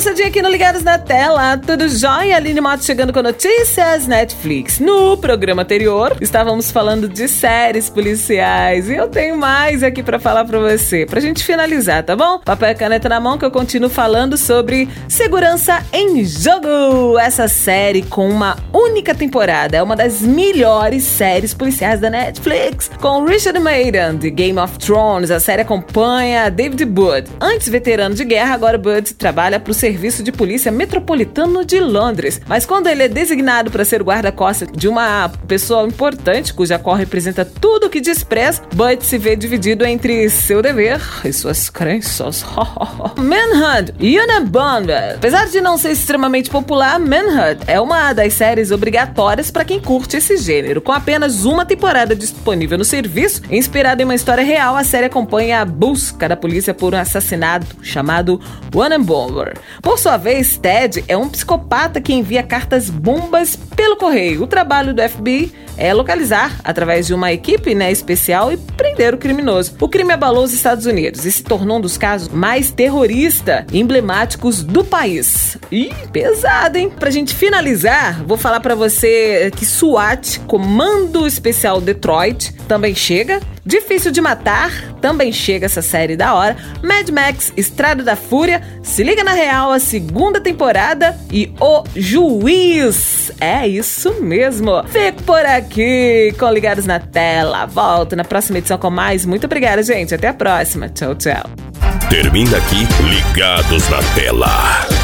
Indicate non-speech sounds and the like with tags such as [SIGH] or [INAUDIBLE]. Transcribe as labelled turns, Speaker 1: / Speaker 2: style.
Speaker 1: moçadinha aqui no Ligados na Tela. Tudo jóia? Aline Moto chegando com notícias Netflix. No programa anterior, estávamos falando de séries policiais e eu tenho mais aqui para falar para você. Pra gente finalizar, tá bom? Papel e caneta na mão que eu continuo falando sobre Segurança em Jogo. Essa série com uma única temporada. É uma das melhores séries policiais da Netflix. Com Richard Maiden, de Game of Thrones. A série acompanha David Wood. Antes veterano de guerra, agora Wood trabalha pro Serviço de Polícia Metropolitano de Londres. Mas quando ele é designado para ser guarda-costas de uma pessoa importante, cuja cor representa tudo o que despreza, Bud se vê dividido entre seu dever e suas crenças. [LAUGHS] Manhunt Unabomber. Apesar de não ser extremamente popular, Manhunt é uma das séries obrigatórias para quem curte esse gênero. Com apenas uma temporada disponível no serviço, inspirada em uma história real, a série acompanha a busca da polícia por um assassinato chamado Unabomber. Por sua vez, Ted é um psicopata que envia cartas bombas pelo correio. O trabalho do FBI é localizar, através de uma equipe né, especial, e prender o criminoso. O crime abalou os Estados Unidos e se tornou um dos casos mais terrorista emblemáticos do país. Ih, pesado, hein? Pra gente finalizar, vou falar para você que SWAT, Comando Especial Detroit, também chega. Difícil de Matar, também chega essa série da hora. Mad Max, Estrada da Fúria, Se Liga na Real, a segunda temporada e O Juiz. É isso mesmo. Fico por aqui com Ligados na Tela. Volto na próxima edição com mais. Muito obrigada, gente. Até a próxima. Tchau, tchau.
Speaker 2: Termina aqui Ligados na Tela.